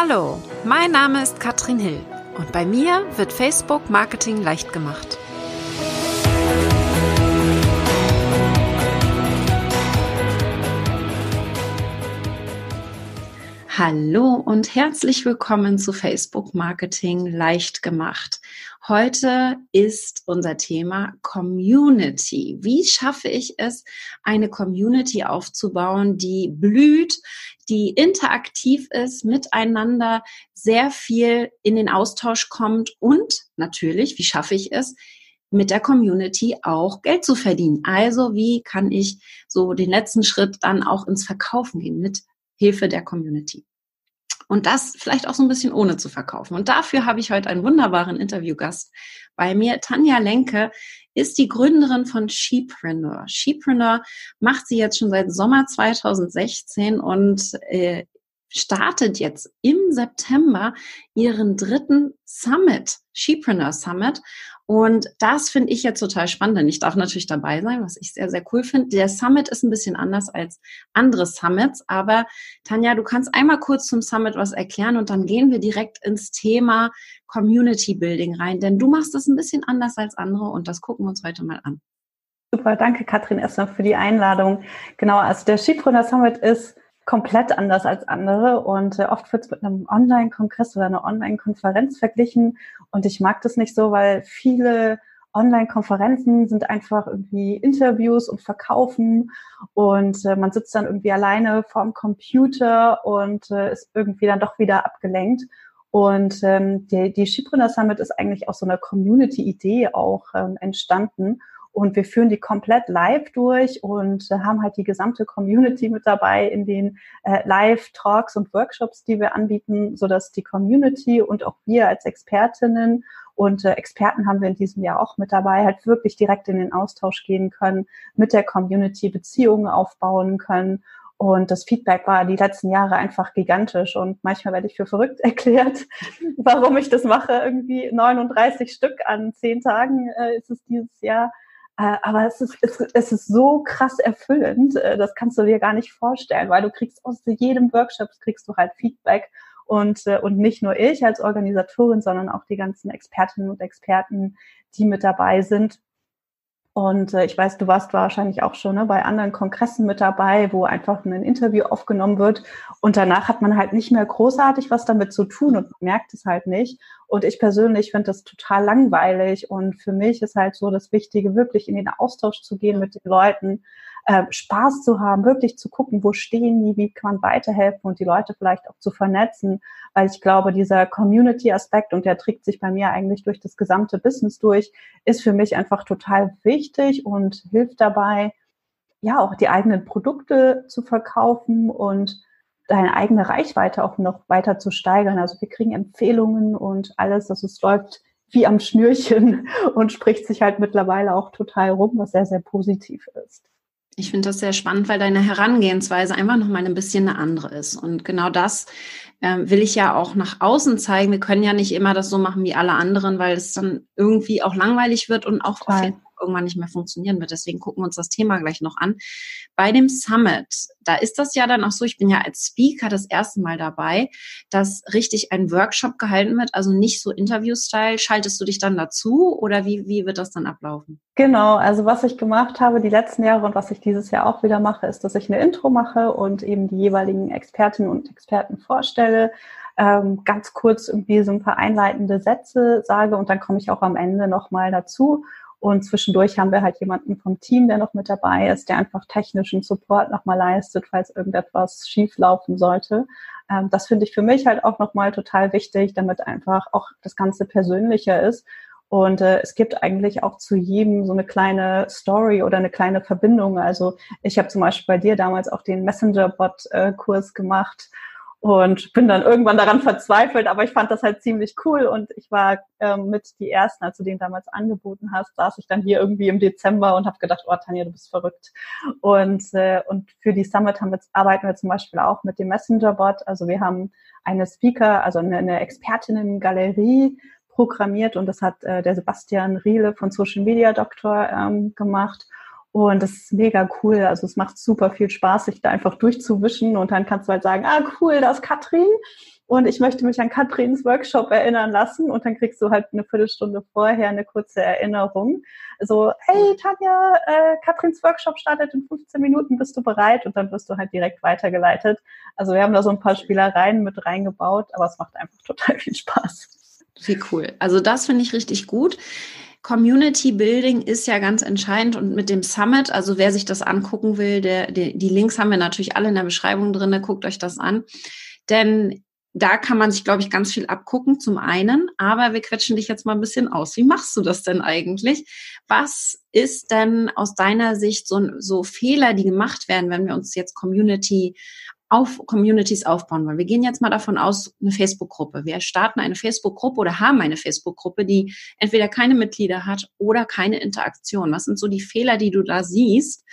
Hallo, mein Name ist Katrin Hill und bei mir wird Facebook Marketing leicht gemacht. Hallo und herzlich willkommen zu Facebook Marketing leicht gemacht. Heute ist unser Thema Community. Wie schaffe ich es, eine Community aufzubauen, die blüht, die interaktiv ist, miteinander sehr viel in den Austausch kommt und natürlich, wie schaffe ich es, mit der Community auch Geld zu verdienen. Also wie kann ich so den letzten Schritt dann auch ins Verkaufen gehen mit Hilfe der Community. Und das vielleicht auch so ein bisschen ohne zu verkaufen. Und dafür habe ich heute einen wunderbaren Interviewgast bei mir. Tanja Lenke ist die Gründerin von Shepreneur. Shepreneur macht sie jetzt schon seit Sommer 2016 und äh, startet jetzt im September ihren dritten Summit, Shepreneur Summit. Und das finde ich jetzt total spannend. Denn ich darf natürlich dabei sein, was ich sehr, sehr cool finde. Der Summit ist ein bisschen anders als andere Summits. Aber Tanja, du kannst einmal kurz zum Summit was erklären und dann gehen wir direkt ins Thema Community Building rein. Denn du machst das ein bisschen anders als andere und das gucken wir uns heute mal an. Super, danke Katrin erstmal für die Einladung. Genau, also der Skipreneur Summit ist komplett anders als andere und äh, oft wird es mit einem Online-Kongress oder einer Online-Konferenz verglichen und ich mag das nicht so, weil viele Online-Konferenzen sind einfach irgendwie Interviews und Verkaufen und äh, man sitzt dann irgendwie alleine vorm Computer und äh, ist irgendwie dann doch wieder abgelenkt. Und ähm, die, die Schiebrunner Summit ist eigentlich aus so einer Community-Idee auch ähm, entstanden. Und wir führen die komplett live durch und äh, haben halt die gesamte Community mit dabei in den äh, Live-Talks und Workshops, die wir anbieten, so dass die Community und auch wir als Expertinnen und äh, Experten haben wir in diesem Jahr auch mit dabei, halt wirklich direkt in den Austausch gehen können, mit der Community Beziehungen aufbauen können und das Feedback war die letzten Jahre einfach gigantisch. Und manchmal werde ich für verrückt erklärt, warum ich das mache. Irgendwie 39 Stück an zehn Tagen äh, ist es dieses Jahr. Äh, aber es ist, es, es ist so krass erfüllend, äh, das kannst du dir gar nicht vorstellen, weil du kriegst aus jedem Workshop kriegst du halt Feedback und, äh, und nicht nur ich als Organisatorin, sondern auch die ganzen Expertinnen und Experten, die mit dabei sind. Und äh, ich weiß, du warst wahrscheinlich auch schon ne, bei anderen Kongressen mit dabei, wo einfach ein Interview aufgenommen wird. Und danach hat man halt nicht mehr großartig was damit zu tun und merkt es halt nicht. Und ich persönlich finde das total langweilig. Und für mich ist halt so das Wichtige, wirklich in den Austausch zu gehen mit den Leuten, äh, Spaß zu haben, wirklich zu gucken, wo stehen die, wie kann man weiterhelfen und die Leute vielleicht auch zu vernetzen, weil ich glaube, dieser Community-Aspekt, und der trägt sich bei mir eigentlich durch das gesamte Business durch, ist für mich einfach total wichtig und hilft dabei, ja, auch die eigenen Produkte zu verkaufen und deine eigene Reichweite auch noch weiter zu steigern. Also wir kriegen Empfehlungen und alles, dass es läuft wie am Schnürchen und spricht sich halt mittlerweile auch total rum, was sehr, sehr positiv ist. Ich finde das sehr spannend, weil deine Herangehensweise einfach noch mal ein bisschen eine andere ist. Und genau das äh, will ich ja auch nach außen zeigen. Wir können ja nicht immer das so machen wie alle anderen, weil es dann irgendwie auch langweilig wird und auch auf irgendwann nicht mehr funktionieren wird. Deswegen gucken wir uns das Thema gleich noch an. Bei dem Summit, da ist das ja dann auch so, ich bin ja als Speaker das erste Mal dabei, dass richtig ein Workshop gehalten wird, also nicht so Interview-Style. Schaltest du dich dann dazu oder wie, wie wird das dann ablaufen? Genau, also was ich gemacht habe die letzten Jahre und was ich dieses Jahr auch wieder mache, ist, dass ich eine Intro mache und eben die jeweiligen Expertinnen und Experten vorstelle, ähm, ganz kurz irgendwie so ein paar einleitende Sätze sage und dann komme ich auch am Ende nochmal dazu und zwischendurch haben wir halt jemanden vom Team, der noch mit dabei ist, der einfach technischen Support nochmal leistet, falls irgendetwas schief laufen sollte. Ähm, das finde ich für mich halt auch nochmal total wichtig, damit einfach auch das Ganze persönlicher ist. Und äh, es gibt eigentlich auch zu jedem so eine kleine Story oder eine kleine Verbindung. Also ich habe zum Beispiel bei dir damals auch den Messenger-Bot-Kurs gemacht und bin dann irgendwann daran verzweifelt, aber ich fand das halt ziemlich cool und ich war ähm, mit die ersten, als du den damals angeboten hast, saß ich dann hier irgendwie im Dezember und habe gedacht, oh Tanja, du bist verrückt. Und äh, und für die Summit haben wir, arbeiten wir zum Beispiel auch mit dem Messenger-Bot. Also wir haben eine Speaker, also eine, eine Expertinnen-Galerie programmiert und das hat äh, der Sebastian Riele von Social Media Doktor ähm, gemacht. Und das ist mega cool. Also es macht super viel Spaß, sich da einfach durchzuwischen und dann kannst du halt sagen, ah cool, da ist Katrin. und ich möchte mich an Katrins Workshop erinnern lassen und dann kriegst du halt eine Viertelstunde vorher eine kurze Erinnerung. Also, hey Tanja, äh, Katrins Workshop startet in 15 Minuten, bist du bereit? Und dann wirst du halt direkt weitergeleitet. Also wir haben da so ein paar Spielereien mit reingebaut, aber es macht einfach total viel Spaß. Wie cool. Also das finde ich richtig gut. Community Building ist ja ganz entscheidend und mit dem Summit, also wer sich das angucken will, der, der, die Links haben wir natürlich alle in der Beschreibung drin, guckt euch das an. Denn da kann man sich, glaube ich, ganz viel abgucken, zum einen. Aber wir quetschen dich jetzt mal ein bisschen aus. Wie machst du das denn eigentlich? Was ist denn aus deiner Sicht so, so Fehler, die gemacht werden, wenn wir uns jetzt Community auf Communities aufbauen wollen. Wir gehen jetzt mal davon aus, eine Facebook-Gruppe. Wir starten eine Facebook-Gruppe oder haben eine Facebook-Gruppe, die entweder keine Mitglieder hat oder keine Interaktion. Was sind so die Fehler, die du da siehst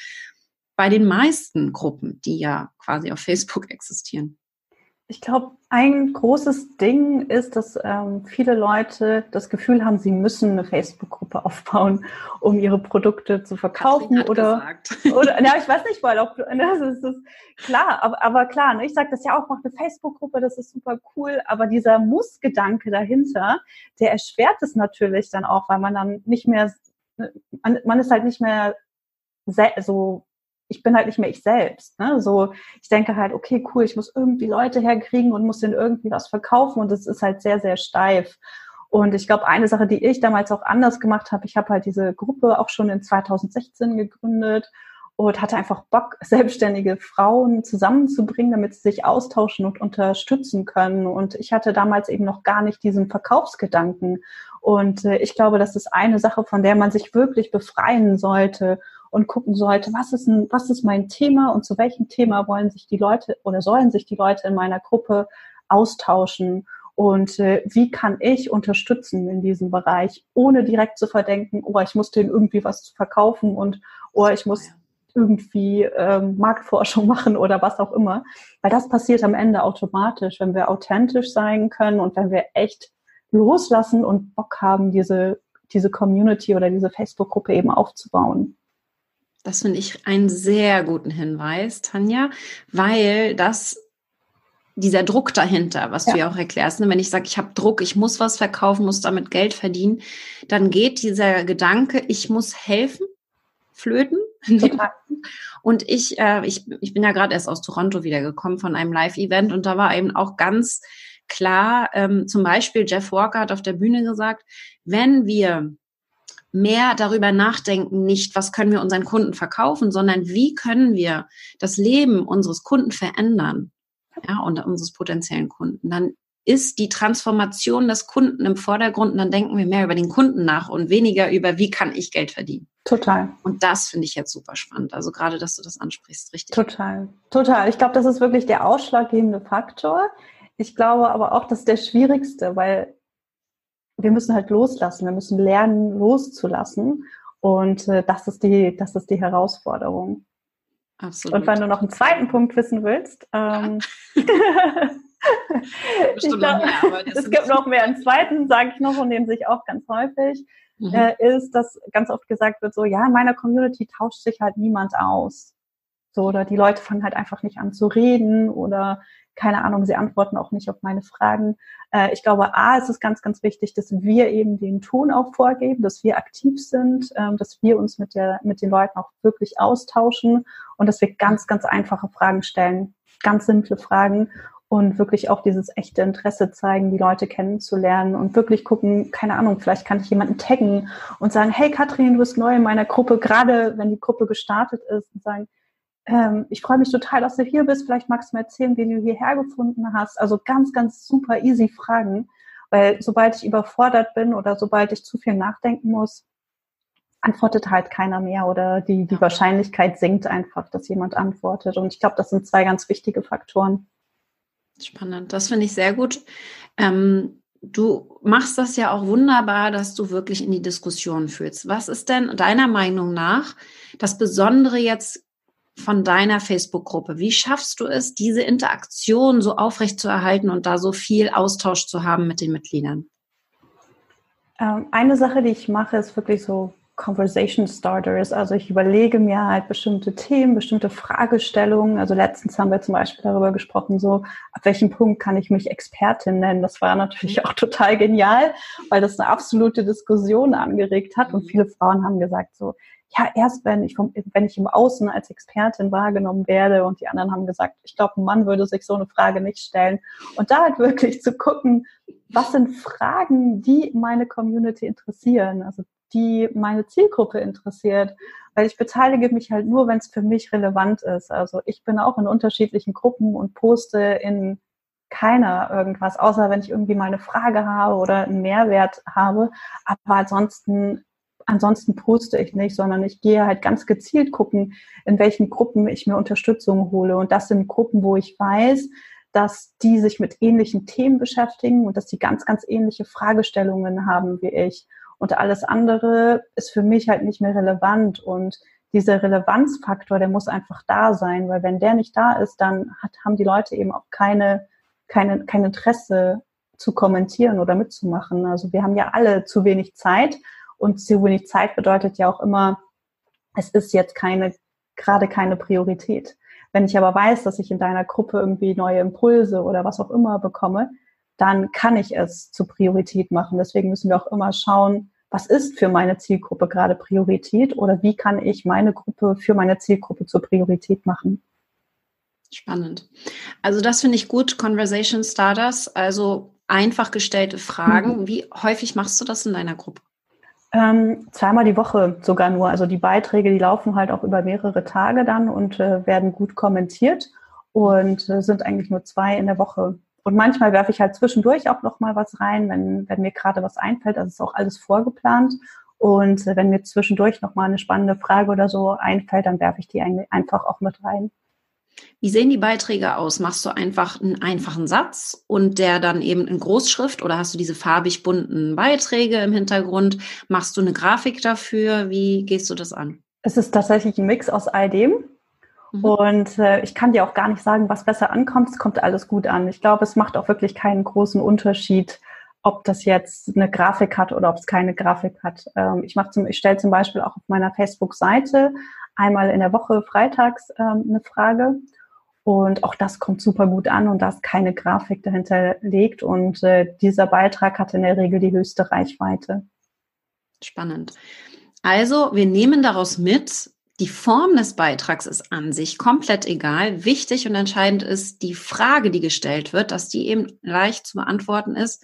bei den meisten Gruppen, die ja quasi auf Facebook existieren? Ich glaube, ein großes Ding ist, dass ähm, viele Leute das Gefühl haben, sie müssen eine Facebook-Gruppe aufbauen, um ihre Produkte zu verkaufen oder oder ja, ich weiß nicht, weil auch das ist, das ist klar, aber, aber klar, ne, ich sage das ja auch, mach eine Facebook-Gruppe, das ist super cool, aber dieser Muss-Gedanke dahinter, der erschwert es natürlich dann auch, weil man dann nicht mehr man, man ist halt nicht mehr so ich bin halt nicht mehr ich selbst. Ne? So, ich denke halt, okay, cool, ich muss irgendwie Leute herkriegen und muss denen irgendwie was verkaufen und das ist halt sehr, sehr steif. Und ich glaube, eine Sache, die ich damals auch anders gemacht habe, ich habe halt diese Gruppe auch schon in 2016 gegründet und hatte einfach Bock, selbstständige Frauen zusammenzubringen, damit sie sich austauschen und unterstützen können. Und ich hatte damals eben noch gar nicht diesen Verkaufsgedanken. Und äh, ich glaube, das ist eine Sache, von der man sich wirklich befreien sollte und gucken sollte, was ist, ein, was ist mein Thema und zu welchem Thema wollen sich die Leute oder sollen sich die Leute in meiner Gruppe austauschen und äh, wie kann ich unterstützen in diesem Bereich, ohne direkt zu verdenken, oh, ich muss denen irgendwie was verkaufen und oh, ich muss irgendwie ähm, Marktforschung machen oder was auch immer. Weil das passiert am Ende automatisch, wenn wir authentisch sein können und wenn wir echt loslassen und Bock haben, diese, diese Community oder diese Facebook-Gruppe eben aufzubauen. Das finde ich einen sehr guten Hinweis, Tanja, weil das dieser Druck dahinter, was ja. du ja auch erklärst, ne? wenn ich sage, ich habe Druck, ich muss was verkaufen, muss damit Geld verdienen, dann geht dieser Gedanke, ich muss helfen, flöten. Und ich, äh, ich, ich bin ja gerade erst aus Toronto wiedergekommen von einem Live-Event und da war eben auch ganz klar, ähm, zum Beispiel Jeff Walker hat auf der Bühne gesagt, wenn wir mehr darüber nachdenken, nicht, was können wir unseren Kunden verkaufen, sondern wie können wir das Leben unseres Kunden verändern, ja, und unseres potenziellen Kunden. Dann ist die Transformation des Kunden im Vordergrund und dann denken wir mehr über den Kunden nach und weniger über, wie kann ich Geld verdienen. Total. Und das finde ich jetzt super spannend. Also gerade, dass du das ansprichst, richtig. Total, total. Ich glaube, das ist wirklich der ausschlaggebende Faktor. Ich glaube aber auch, das ist der schwierigste, weil wir müssen halt loslassen, wir müssen lernen, loszulassen. Und äh, das ist die, das ist die Herausforderung. Absolut. Und wenn du noch einen zweiten Punkt wissen willst, ähm, ich glaub, es gibt noch mehr. Einen zweiten, sage ich noch, und den sehe ich auch ganz häufig, mhm. äh, ist, dass ganz oft gesagt wird, so, ja, in meiner Community tauscht sich halt niemand aus. So, oder die Leute fangen halt einfach nicht an zu reden oder keine Ahnung, sie antworten auch nicht auf meine Fragen. Äh, ich glaube, A, es ist ganz, ganz wichtig, dass wir eben den Ton auch vorgeben, dass wir aktiv sind, ähm, dass wir uns mit, der, mit den Leuten auch wirklich austauschen und dass wir ganz, ganz einfache Fragen stellen, ganz simple Fragen und wirklich auch dieses echte Interesse zeigen, die Leute kennenzulernen und wirklich gucken, keine Ahnung, vielleicht kann ich jemanden taggen und sagen, hey Katrin, du bist neu in meiner Gruppe, gerade wenn die Gruppe gestartet ist und sagen, ähm, ich freue mich total, dass du hier bist. Vielleicht magst du mir erzählen, wie du hierher gefunden hast. Also ganz, ganz super easy Fragen, weil sobald ich überfordert bin oder sobald ich zu viel nachdenken muss, antwortet halt keiner mehr oder die, die Wahrscheinlichkeit sinkt einfach, dass jemand antwortet. Und ich glaube, das sind zwei ganz wichtige Faktoren. Spannend, das finde ich sehr gut. Ähm, du machst das ja auch wunderbar, dass du wirklich in die Diskussion fühlst. Was ist denn deiner Meinung nach das Besondere jetzt von deiner Facebook-Gruppe? Wie schaffst du es, diese Interaktion so aufrecht zu erhalten und da so viel Austausch zu haben mit den Mitgliedern? Ähm, eine Sache, die ich mache, ist wirklich so Conversation Starters. Also ich überlege mir halt bestimmte Themen, bestimmte Fragestellungen. Also letztens haben wir zum Beispiel darüber gesprochen, so ab welchem Punkt kann ich mich Expertin nennen. Das war natürlich auch total genial, weil das eine absolute Diskussion angeregt hat. Und viele Frauen haben gesagt so, ja, erst wenn ich, vom, wenn ich im Außen als Expertin wahrgenommen werde und die anderen haben gesagt, ich glaube, ein Mann würde sich so eine Frage nicht stellen. Und da halt wirklich zu gucken, was sind Fragen, die meine Community interessieren, also die meine Zielgruppe interessiert. Weil ich beteilige mich halt nur, wenn es für mich relevant ist. Also ich bin auch in unterschiedlichen Gruppen und poste in keiner irgendwas, außer wenn ich irgendwie mal eine Frage habe oder einen Mehrwert habe. Aber ansonsten ansonsten poste ich nicht, sondern ich gehe halt ganz gezielt gucken, in welchen Gruppen ich mir Unterstützung hole. Und das sind Gruppen, wo ich weiß, dass die sich mit ähnlichen Themen beschäftigen und dass die ganz, ganz ähnliche Fragestellungen haben wie ich. Und alles andere ist für mich halt nicht mehr relevant. Und dieser Relevanzfaktor, der muss einfach da sein, weil wenn der nicht da ist, dann hat, haben die Leute eben auch keine, keine, kein Interesse zu kommentieren oder mitzumachen. Also wir haben ja alle zu wenig Zeit und zu wenig Zeit bedeutet ja auch immer, es ist jetzt keine, gerade keine Priorität. Wenn ich aber weiß, dass ich in deiner Gruppe irgendwie neue Impulse oder was auch immer bekomme, dann kann ich es zur Priorität machen. Deswegen müssen wir auch immer schauen, was ist für meine Zielgruppe gerade Priorität oder wie kann ich meine Gruppe für meine Zielgruppe zur Priorität machen. Spannend. Also das finde ich gut, Conversation Starters, also einfach gestellte Fragen. Mhm. Wie häufig machst du das in deiner Gruppe? Ähm, zweimal die Woche sogar nur. Also die Beiträge, die laufen halt auch über mehrere Tage dann und äh, werden gut kommentiert und äh, sind eigentlich nur zwei in der Woche. Und manchmal werfe ich halt zwischendurch auch noch mal was rein, wenn, wenn mir gerade was einfällt. Also ist auch alles vorgeplant. Und äh, wenn mir zwischendurch noch mal eine spannende Frage oder so einfällt, dann werfe ich die einfach auch mit rein. Wie sehen die Beiträge aus? Machst du einfach einen einfachen Satz und der dann eben in Großschrift oder hast du diese farbig bunten Beiträge im Hintergrund? Machst du eine Grafik dafür? Wie gehst du das an? Es ist tatsächlich ein Mix aus all dem. Mhm. Und äh, ich kann dir auch gar nicht sagen, was besser ankommt. Es kommt alles gut an. Ich glaube, es macht auch wirklich keinen großen Unterschied, ob das jetzt eine Grafik hat oder ob es keine Grafik hat. Ähm, ich mache zum, ich stelle zum Beispiel auch auf meiner Facebook-Seite einmal in der Woche freitags ähm, eine Frage. Und auch das kommt super gut an und da ist keine Grafik dahinter liegt. Und äh, dieser Beitrag hat in der Regel die höchste Reichweite. Spannend. Also, wir nehmen daraus mit, die Form des Beitrags ist an sich komplett egal. Wichtig und entscheidend ist die Frage, die gestellt wird, dass die eben leicht zu beantworten ist.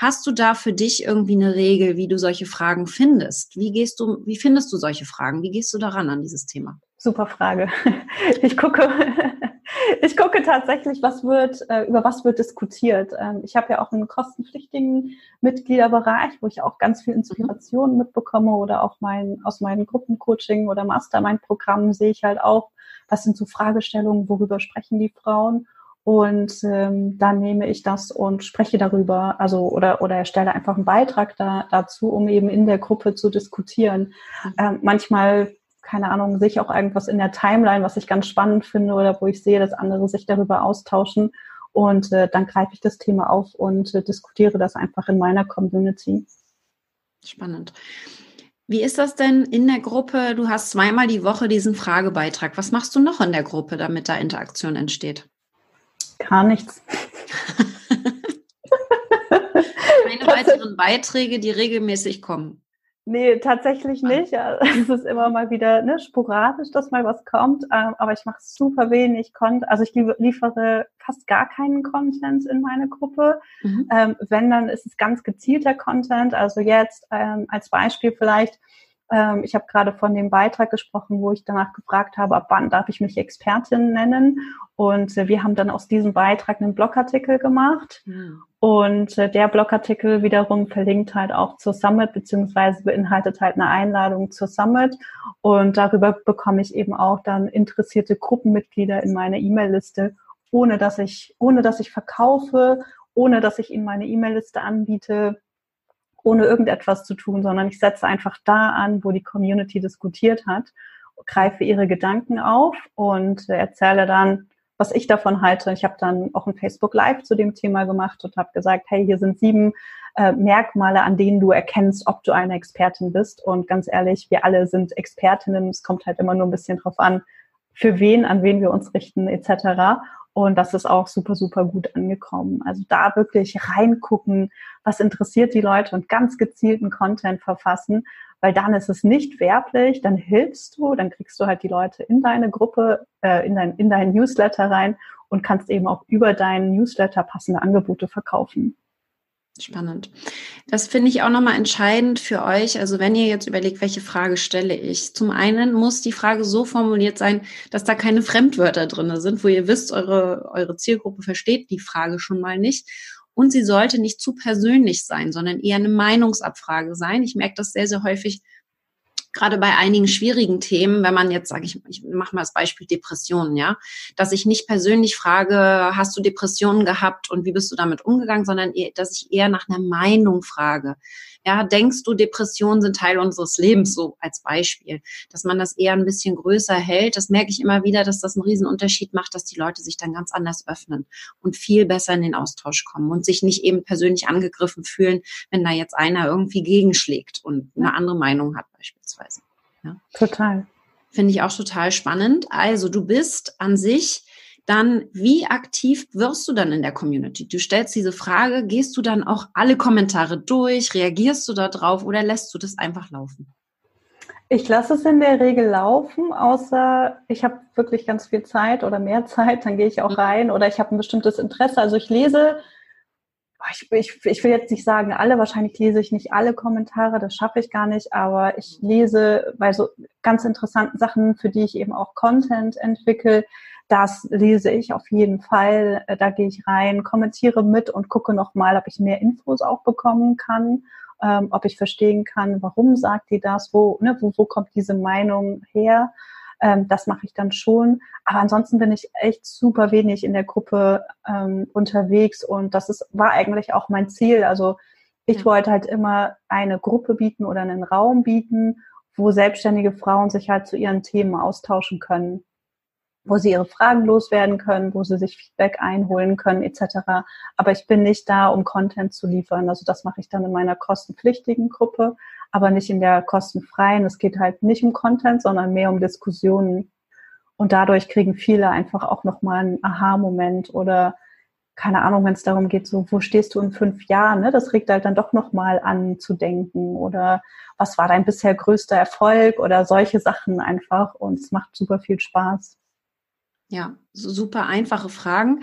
Hast du da für dich irgendwie eine Regel, wie du solche Fragen findest? Wie gehst du, wie findest du solche Fragen? Wie gehst du daran an dieses Thema? Super Frage. Ich gucke, ich gucke tatsächlich, was wird, äh, über was wird diskutiert. Ähm, ich habe ja auch einen kostenpflichtigen Mitgliederbereich, wo ich auch ganz viel Inspiration mhm. mitbekomme oder auch mein, aus meinen Gruppencoaching oder Mastermind-Programmen sehe ich halt auch, was sind so Fragestellungen, worüber sprechen die Frauen und ähm, dann nehme ich das und spreche darüber, also oder oder erstelle einfach einen Beitrag da, dazu, um eben in der Gruppe zu diskutieren. Mhm. Ähm, manchmal, keine Ahnung, sehe ich auch irgendwas in der Timeline, was ich ganz spannend finde oder wo ich sehe, dass andere sich darüber austauschen. Und äh, dann greife ich das Thema auf und äh, diskutiere das einfach in meiner Community. Spannend. Wie ist das denn in der Gruppe? Du hast zweimal die Woche diesen Fragebeitrag. Was machst du noch in der Gruppe, damit da Interaktion entsteht? Gar nichts. Keine weiteren Beiträge, die regelmäßig kommen. Nee, tatsächlich nicht. Es ist immer mal wieder ne, sporadisch, dass mal was kommt, ähm, aber ich mache super wenig Content. Also ich liefere fast gar keinen Content in meine Gruppe. Mhm. Ähm, wenn, dann ist es ganz gezielter Content. Also jetzt ähm, als Beispiel vielleicht, ähm, ich habe gerade von dem Beitrag gesprochen, wo ich danach gefragt habe, ab wann darf ich mich Expertin nennen. Und äh, wir haben dann aus diesem Beitrag einen Blogartikel gemacht. Mhm. Und äh, der Blogartikel wiederum verlinkt halt auch zur Summit, beziehungsweise beinhaltet halt eine Einladung zur Summit. Und darüber bekomme ich eben auch dann interessierte Gruppenmitglieder in meine E-Mail-Liste, ohne dass ich, ohne dass ich verkaufe, ohne dass ich ihnen meine E-Mail-Liste anbiete ohne irgendetwas zu tun, sondern ich setze einfach da an, wo die Community diskutiert hat, greife ihre Gedanken auf und erzähle dann, was ich davon halte. Ich habe dann auch ein Facebook Live zu dem Thema gemacht und habe gesagt, hey, hier sind sieben äh, Merkmale, an denen du erkennst, ob du eine Expertin bist. Und ganz ehrlich, wir alle sind Expertinnen. Es kommt halt immer nur ein bisschen drauf an, für wen, an wen wir uns richten etc. Und das ist auch super, super gut angekommen. Also da wirklich reingucken, was interessiert die Leute und ganz gezielten Content verfassen, weil dann ist es nicht werblich, dann hilfst du, dann kriegst du halt die Leute in deine Gruppe, äh, in, dein, in deinen Newsletter rein und kannst eben auch über deinen Newsletter passende Angebote verkaufen. Spannend. Das finde ich auch nochmal entscheidend für euch. Also wenn ihr jetzt überlegt, welche Frage stelle ich. Zum einen muss die Frage so formuliert sein, dass da keine Fremdwörter drin sind, wo ihr wisst, eure, eure Zielgruppe versteht die Frage schon mal nicht. Und sie sollte nicht zu persönlich sein, sondern eher eine Meinungsabfrage sein. Ich merke das sehr, sehr häufig, gerade bei einigen schwierigen Themen, wenn man jetzt, sage ich, ich mache mal das Beispiel Depressionen, ja, dass ich nicht persönlich frage, hast du Depressionen gehabt und wie bist du damit umgegangen, sondern dass ich eher nach einer Meinung frage. Ja, denkst du, Depressionen sind Teil unseres Lebens, so als Beispiel, dass man das eher ein bisschen größer hält. Das merke ich immer wieder, dass das einen riesen Unterschied macht, dass die Leute sich dann ganz anders öffnen und viel besser in den Austausch kommen und sich nicht eben persönlich angegriffen fühlen, wenn da jetzt einer irgendwie gegenschlägt und eine andere Meinung hat beispielsweise. Ja. Total. Finde ich auch total spannend. Also du bist an sich dann, wie aktiv wirst du dann in der Community? Du stellst diese Frage, gehst du dann auch alle Kommentare durch, reagierst du da drauf oder lässt du das einfach laufen? Ich lasse es in der Regel laufen, außer ich habe wirklich ganz viel Zeit oder mehr Zeit, dann gehe ich auch mhm. rein oder ich habe ein bestimmtes Interesse. Also ich lese ich, ich, ich will jetzt nicht sagen alle, wahrscheinlich lese ich nicht alle Kommentare, das schaffe ich gar nicht, aber ich lese bei so ganz interessanten Sachen, für die ich eben auch Content entwickle, das lese ich auf jeden Fall. Äh, da gehe ich rein, kommentiere mit und gucke nochmal, ob ich mehr Infos auch bekommen kann, ähm, ob ich verstehen kann, warum sagt die das, wo, ne, wo, wo kommt diese Meinung her. Ähm, das mache ich dann schon. Aber ansonsten bin ich echt super wenig in der Gruppe ähm, unterwegs und das ist, war eigentlich auch mein Ziel. Also ich ja. wollte halt immer eine Gruppe bieten oder einen Raum bieten, wo selbstständige Frauen sich halt zu ihren Themen austauschen können wo sie ihre Fragen loswerden können, wo sie sich Feedback einholen können, etc. Aber ich bin nicht da, um Content zu liefern. Also das mache ich dann in meiner kostenpflichtigen Gruppe aber nicht in der kostenfreien. Es geht halt nicht um Content, sondern mehr um Diskussionen. Und dadurch kriegen viele einfach auch nochmal einen Aha-Moment oder keine Ahnung, wenn es darum geht, so, wo stehst du in fünf Jahren? Ne? Das regt halt dann doch nochmal an zu denken oder was war dein bisher größter Erfolg oder solche Sachen einfach und es macht super viel Spaß. Ja, super einfache Fragen.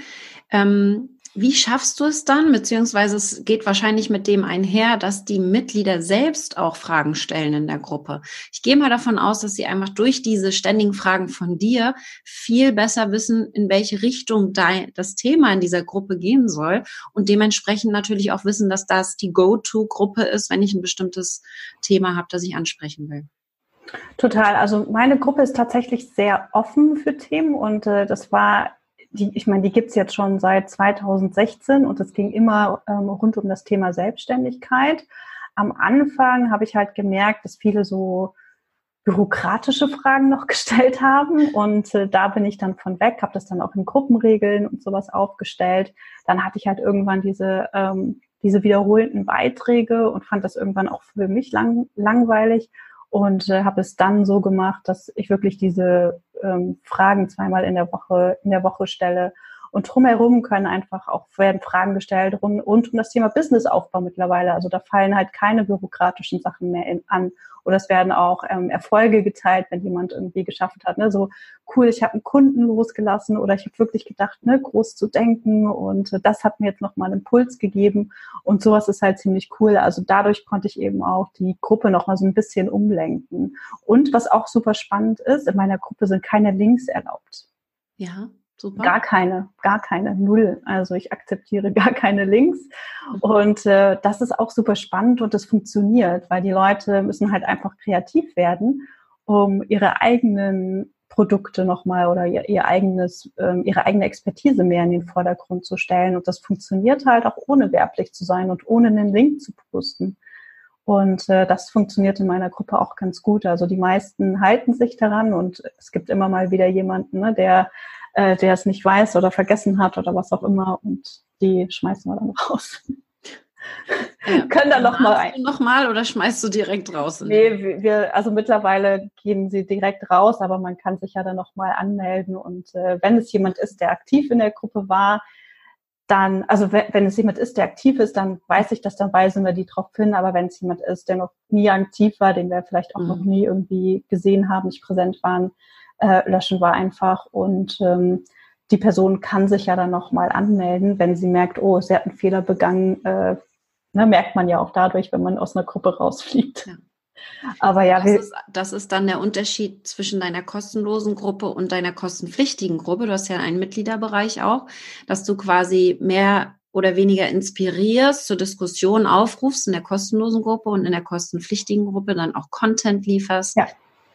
Ähm, wie schaffst du es dann, beziehungsweise es geht wahrscheinlich mit dem einher, dass die Mitglieder selbst auch Fragen stellen in der Gruppe. Ich gehe mal davon aus, dass sie einfach durch diese ständigen Fragen von dir viel besser wissen, in welche Richtung das Thema in dieser Gruppe gehen soll und dementsprechend natürlich auch wissen, dass das die Go-To-Gruppe ist, wenn ich ein bestimmtes Thema habe, das ich ansprechen will. Total. Also meine Gruppe ist tatsächlich sehr offen für Themen und äh, das war die, ich meine, die gibt's jetzt schon seit 2016 und es ging immer ähm, rund um das Thema Selbstständigkeit. Am Anfang habe ich halt gemerkt, dass viele so bürokratische Fragen noch gestellt haben und äh, da bin ich dann von weg, habe das dann auch in Gruppenregeln und sowas aufgestellt. Dann hatte ich halt irgendwann diese ähm, diese wiederholten Beiträge und fand das irgendwann auch für mich lang, langweilig und äh, habe es dann so gemacht, dass ich wirklich diese ähm, Fragen zweimal in der Woche in der Woche stelle und drumherum können einfach auch werden Fragen gestellt rund, rund um das Thema Businessaufbau mittlerweile. Also da fallen halt keine bürokratischen Sachen mehr in, an. Oder es werden auch ähm, Erfolge geteilt, wenn jemand irgendwie geschafft hat. Ne? So cool, ich habe einen Kunden losgelassen oder ich habe wirklich gedacht, ne, groß zu denken und äh, das hat mir jetzt nochmal einen Impuls gegeben. Und sowas ist halt ziemlich cool. Also dadurch konnte ich eben auch die Gruppe nochmal so ein bisschen umlenken. Und was auch super spannend ist, in meiner Gruppe sind keine Links erlaubt. Ja. Super. Gar keine, gar keine, null. Also ich akzeptiere gar keine Links. Und äh, das ist auch super spannend und das funktioniert, weil die Leute müssen halt einfach kreativ werden, um ihre eigenen Produkte nochmal oder ihr, ihr eigenes, ähm, ihre eigene Expertise mehr in den Vordergrund zu stellen. Und das funktioniert halt auch ohne werblich zu sein und ohne einen Link zu posten. Und äh, das funktioniert in meiner Gruppe auch ganz gut. Also die meisten halten sich daran und es gibt immer mal wieder jemanden, ne, der äh, der es nicht weiß oder vergessen hat oder was auch immer und die schmeißen wir dann raus. Ja. Können dann noch mal ein. Noch mal oder schmeißt du direkt raus? Nee, wir, also mittlerweile gehen sie direkt raus, aber man kann sich ja dann noch mal anmelden und äh, wenn es jemand ist, der aktiv in der Gruppe war, dann, also wenn, wenn es jemand ist, der aktiv ist, dann weiß ich das, dann weisen wir die drauf hin. Aber wenn es jemand ist, der noch nie aktiv war, den wir vielleicht auch mhm. noch nie irgendwie gesehen haben, nicht präsent waren, äh, löschen wir einfach. Und ähm, die Person kann sich ja dann nochmal anmelden, wenn sie merkt, oh, sie hat einen Fehler begangen. Äh, ne, merkt man ja auch dadurch, wenn man aus einer Gruppe rausfliegt. Ja. Aber ja, das ist, das ist dann der Unterschied zwischen deiner kostenlosen Gruppe und deiner kostenpflichtigen Gruppe. Du hast ja einen Mitgliederbereich auch, dass du quasi mehr oder weniger inspirierst, zur Diskussion aufrufst in der kostenlosen Gruppe und in der kostenpflichtigen Gruppe dann auch Content lieferst, ja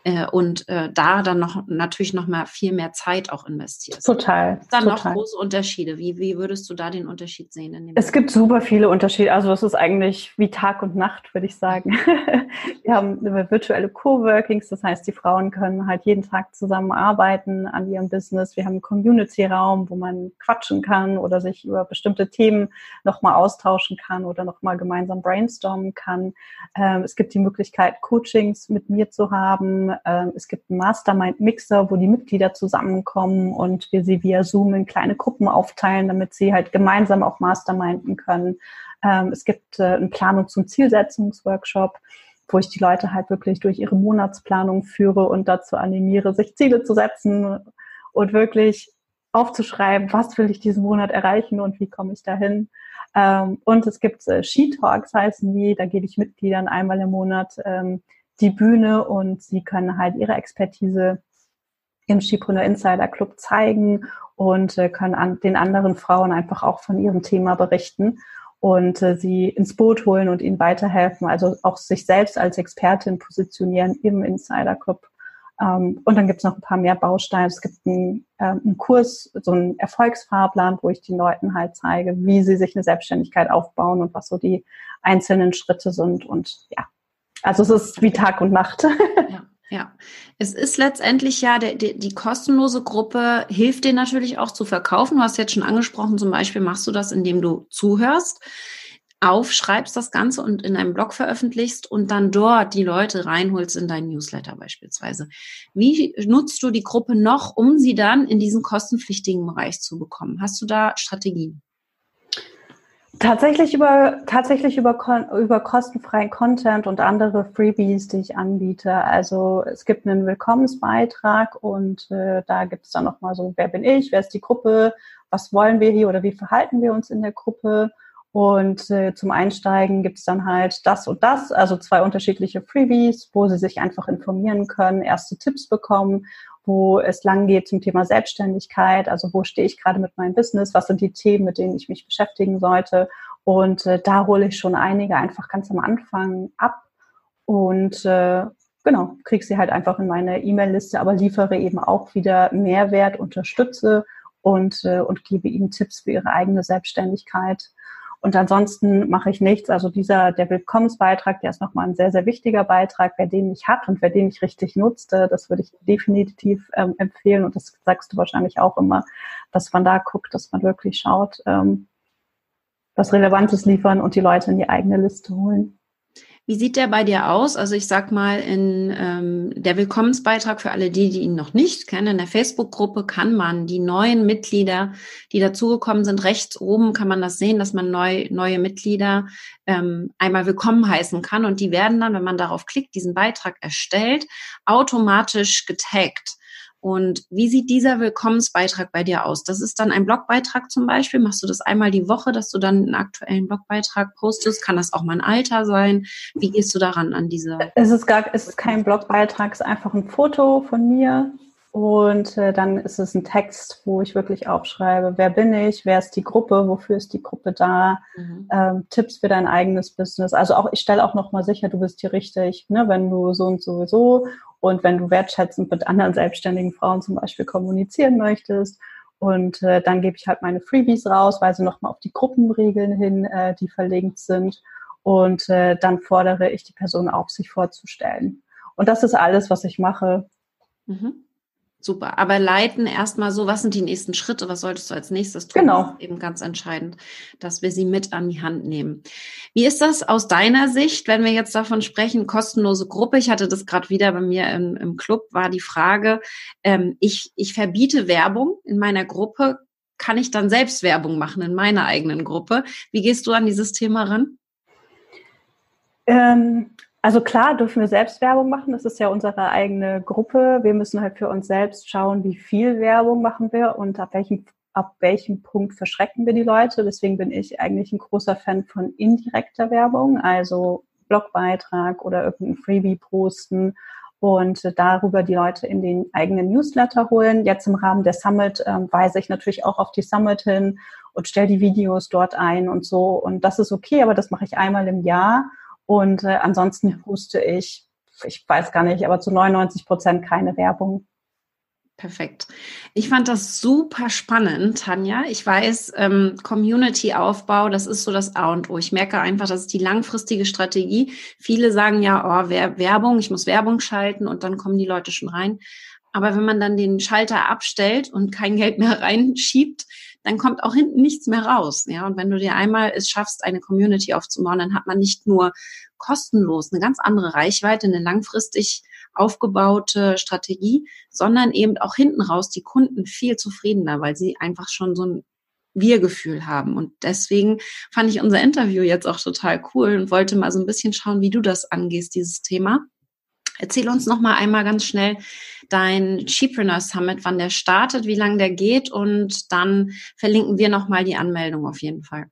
äh, und äh, da dann noch natürlich noch mal viel mehr Zeit auch investierst. Total. Dann total. noch große Unterschiede. Wie, wie würdest du da den Unterschied sehen? es gibt super viele Unterschiede. Also es ist eigentlich wie Tag und Nacht, würde ich sagen. Wir haben virtuelle Coworkings, das heißt, die Frauen können halt jeden Tag zusammenarbeiten an ihrem Business. Wir haben einen Community-Raum, wo man quatschen kann oder sich über bestimmte Themen nochmal austauschen kann oder nochmal gemeinsam brainstormen kann. Ähm, es gibt die Möglichkeit, Coachings mit mir zu haben ähm, es gibt einen Mastermind-Mixer, wo die Mitglieder zusammenkommen und wir sie via Zoom in kleine Gruppen aufteilen, damit sie halt gemeinsam auch masterminden können. Ähm, es gibt äh, einen Planungs- und Zielsetzungsworkshop, wo ich die Leute halt wirklich durch ihre Monatsplanung führe und dazu animiere, sich Ziele zu setzen und wirklich aufzuschreiben, was will ich diesen Monat erreichen und wie komme ich dahin. Ähm, und es gibt äh, She Talks heißen die, da gebe ich Mitgliedern einmal im Monat ähm, die Bühne und sie können halt ihre Expertise im Skipreneur Insider Club zeigen und äh, können an den anderen Frauen einfach auch von ihrem Thema berichten und äh, sie ins Boot holen und ihnen weiterhelfen, also auch sich selbst als Expertin positionieren im Insider Club. Ähm, und dann gibt es noch ein paar mehr Bausteine. Es gibt einen, äh, einen Kurs, so einen Erfolgsfahrplan, wo ich den Leuten halt zeige, wie sie sich eine Selbstständigkeit aufbauen und was so die einzelnen Schritte sind. Und ja, also es ist wie Tag und Nacht. Ja. Ja, es ist letztendlich ja, der, die, die kostenlose Gruppe hilft dir natürlich auch zu verkaufen. Du hast jetzt schon angesprochen, zum Beispiel machst du das, indem du zuhörst, aufschreibst das Ganze und in einem Blog veröffentlichst und dann dort die Leute reinholst in deinen Newsletter beispielsweise. Wie nutzt du die Gruppe noch, um sie dann in diesen kostenpflichtigen Bereich zu bekommen? Hast du da Strategien? Tatsächlich über, tatsächlich über, über kostenfreien Content und andere Freebies, die ich anbiete. Also es gibt einen Willkommensbeitrag und äh, da gibt es dann nochmal so, wer bin ich, wer ist die Gruppe, was wollen wir hier oder wie verhalten wir uns in der Gruppe. Und äh, zum Einsteigen gibt es dann halt das und das, also zwei unterschiedliche Freebies, wo Sie sich einfach informieren können, erste Tipps bekommen wo es lang geht zum Thema Selbstständigkeit, also wo stehe ich gerade mit meinem Business, was sind die Themen, mit denen ich mich beschäftigen sollte. Und äh, da hole ich schon einige einfach ganz am Anfang ab und äh, genau, kriege sie halt einfach in meine E-Mail-Liste, aber liefere eben auch wieder Mehrwert, unterstütze und, äh, und gebe ihnen Tipps für ihre eigene Selbstständigkeit. Und ansonsten mache ich nichts. Also dieser, der Willkommensbeitrag, der ist nochmal ein sehr, sehr wichtiger Beitrag. Wer den nicht hat und wer den nicht richtig nutzte, das würde ich definitiv ähm, empfehlen. Und das sagst du wahrscheinlich auch immer, dass man da guckt, dass man wirklich schaut, ähm, was Relevantes liefern und die Leute in die eigene Liste holen. Wie sieht der bei dir aus? Also ich sag mal, in ähm, der Willkommensbeitrag für alle die, die ihn noch nicht kennen, in der Facebook-Gruppe kann man die neuen Mitglieder, die dazugekommen sind, rechts oben kann man das sehen, dass man neu, neue Mitglieder ähm, einmal willkommen heißen kann. Und die werden dann, wenn man darauf klickt, diesen Beitrag erstellt, automatisch getaggt. Und wie sieht dieser Willkommensbeitrag bei dir aus? Das ist dann ein Blogbeitrag zum Beispiel. Machst du das einmal die Woche, dass du dann einen aktuellen Blogbeitrag postest? Kann das auch mal ein Alter sein? Wie gehst du daran an diese? Es ist gar, es ist kein Blogbeitrag, es ist einfach ein Foto von mir und äh, dann ist es ein Text, wo ich wirklich aufschreibe, wer bin ich, wer ist die Gruppe, wofür ist die Gruppe da, mhm. ähm, Tipps für dein eigenes Business. Also auch, ich stelle auch nochmal sicher, du bist hier richtig, ne, wenn du so und sowieso und wenn du wertschätzend mit anderen selbstständigen Frauen zum Beispiel kommunizieren möchtest. Und äh, dann gebe ich halt meine Freebies raus, weise nochmal auf die Gruppenregeln hin, äh, die verlinkt sind. Und äh, dann fordere ich die Person auf, sich vorzustellen. Und das ist alles, was ich mache. Mhm. Super. Aber leiten erstmal so, was sind die nächsten Schritte? Was solltest du als nächstes tun? Genau. eben ganz entscheidend, dass wir sie mit an die Hand nehmen. Wie ist das aus deiner Sicht, wenn wir jetzt davon sprechen, kostenlose Gruppe? Ich hatte das gerade wieder bei mir im, im Club, war die Frage, ähm, ich, ich verbiete Werbung in meiner Gruppe. Kann ich dann selbst Werbung machen in meiner eigenen Gruppe? Wie gehst du an dieses Thema ran? Ähm, also klar dürfen wir selbst Werbung machen. Das ist ja unsere eigene Gruppe. Wir müssen halt für uns selbst schauen, wie viel Werbung machen wir und ab welchem, ab welchem Punkt verschrecken wir die Leute. Deswegen bin ich eigentlich ein großer Fan von indirekter Werbung, also Blogbeitrag oder irgendein Freebie posten und darüber die Leute in den eigenen Newsletter holen. Jetzt im Rahmen der Summit ähm, weise ich natürlich auch auf die Summit hin und stelle die Videos dort ein und so. Und das ist okay, aber das mache ich einmal im Jahr. Und äh, ansonsten poste ich, ich weiß gar nicht, aber zu 99 Prozent keine Werbung. Perfekt. Ich fand das super spannend, Tanja. Ich weiß, ähm, Community-Aufbau, das ist so das A und O. Ich merke einfach, das ist die langfristige Strategie. Viele sagen ja, oh, Werbung, ich muss Werbung schalten und dann kommen die Leute schon rein. Aber wenn man dann den Schalter abstellt und kein Geld mehr reinschiebt, dann kommt auch hinten nichts mehr raus. Ja, und wenn du dir einmal es schaffst, eine Community aufzubauen, dann hat man nicht nur kostenlos eine ganz andere Reichweite, eine langfristig aufgebaute Strategie, sondern eben auch hinten raus die Kunden viel zufriedener, weil sie einfach schon so ein wir-Gefühl haben. Und deswegen fand ich unser Interview jetzt auch total cool und wollte mal so ein bisschen schauen, wie du das angehst, dieses Thema. Erzähl uns noch mal einmal ganz schnell dein Chipreneur Summit, wann der startet, wie lange der geht und dann verlinken wir noch mal die Anmeldung auf jeden Fall.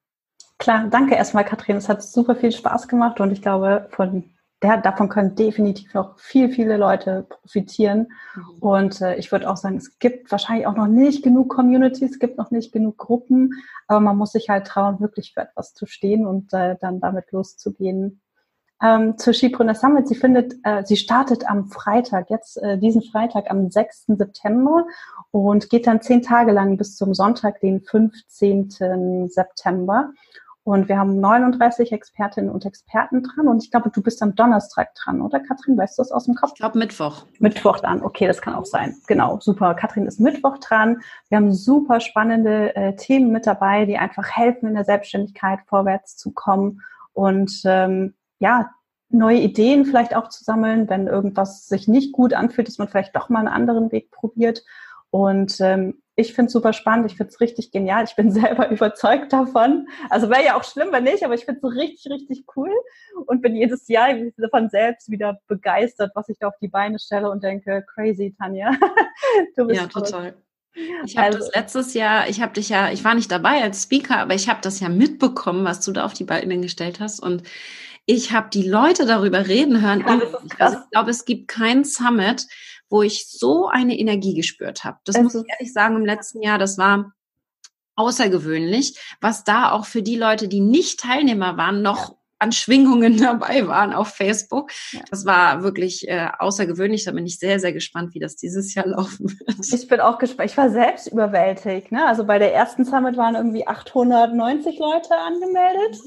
Klar, danke erstmal, Katrin. Es hat super viel Spaß gemacht und ich glaube, von der, davon können definitiv noch viel, viele Leute profitieren. Mhm. Und äh, ich würde auch sagen, es gibt wahrscheinlich auch noch nicht genug Communities, es gibt noch nicht genug Gruppen, aber man muss sich halt trauen, wirklich für etwas zu stehen und äh, dann damit loszugehen ähm, zur Skipreneur Summit. Sie findet, äh, sie startet am Freitag, jetzt äh, diesen Freitag am 6. September und geht dann zehn Tage lang bis zum Sonntag, den 15. September. Und wir haben 39 Expertinnen und Experten dran. Und ich glaube, du bist am Donnerstag dran, oder Katrin? Weißt du das aus dem Kopf? Ich glaube Mittwoch. Mittwoch dran. Okay, das kann auch sein. Genau, super. Katrin ist Mittwoch dran. Wir haben super spannende äh, Themen mit dabei, die einfach helfen, in der Selbstständigkeit vorwärts zu kommen. Und ähm, ja, neue Ideen vielleicht auch zu sammeln, wenn irgendwas sich nicht gut anfühlt, dass man vielleicht doch mal einen anderen Weg probiert. Und ähm, ich finde es super spannend, ich finde es richtig genial, ich bin selber überzeugt davon. Also wäre ja auch schlimm, wenn nicht, aber ich finde es richtig, richtig cool und bin jedes Jahr davon selbst wieder begeistert, was ich da auf die Beine stelle und denke, crazy, Tanja. du bist ja, total. Ich habe also, das letztes Jahr, ich habe dich ja, ich war nicht dabei als Speaker, aber ich habe das ja mitbekommen, was du da auf die Beine gestellt hast und ich habe die Leute darüber reden hören. Ja, also ich glaube, es gibt kein Summit, wo ich so eine Energie gespürt habe. Das es muss ich ehrlich sagen, im letzten Jahr, das war außergewöhnlich, was da auch für die Leute, die nicht Teilnehmer waren, noch an Schwingungen dabei waren auf Facebook. Ja. Das war wirklich äh, außergewöhnlich. Da bin ich sehr, sehr gespannt, wie das dieses Jahr laufen wird. Ich bin auch gespannt. Ich war selbst überwältigt. Ne? Also bei der ersten Summit waren irgendwie 890 Leute angemeldet.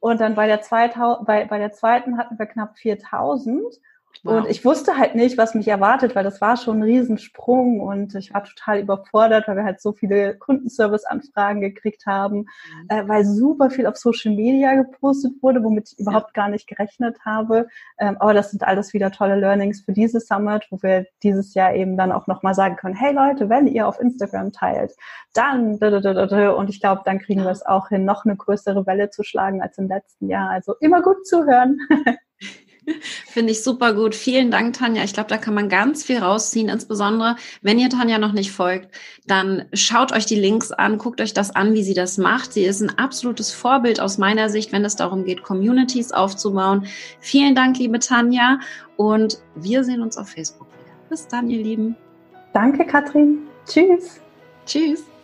Und dann bei der, 2000, bei, bei der zweiten hatten wir knapp 4000. Wow. Und ich wusste halt nicht, was mich erwartet, weil das war schon ein Riesensprung und ich war total überfordert, weil wir halt so viele Kundenservice-Anfragen gekriegt haben, mhm. äh, weil super viel auf Social Media gepostet wurde, womit ich überhaupt gar nicht gerechnet habe. Ähm, aber das sind alles wieder tolle Learnings für dieses Summit, wo wir dieses Jahr eben dann auch nochmal sagen können, hey Leute, wenn ihr auf Instagram teilt, dann und ich glaube, dann kriegen wir es auch hin, noch eine größere Welle zu schlagen als im letzten Jahr. Also immer gut zuhören. Finde ich super gut. Vielen Dank, Tanja. Ich glaube, da kann man ganz viel rausziehen. Insbesondere, wenn ihr Tanja noch nicht folgt, dann schaut euch die Links an, guckt euch das an, wie sie das macht. Sie ist ein absolutes Vorbild aus meiner Sicht, wenn es darum geht, Communities aufzubauen. Vielen Dank, liebe Tanja. Und wir sehen uns auf Facebook wieder. Bis dann, ihr Lieben. Danke, Katrin. Tschüss. Tschüss.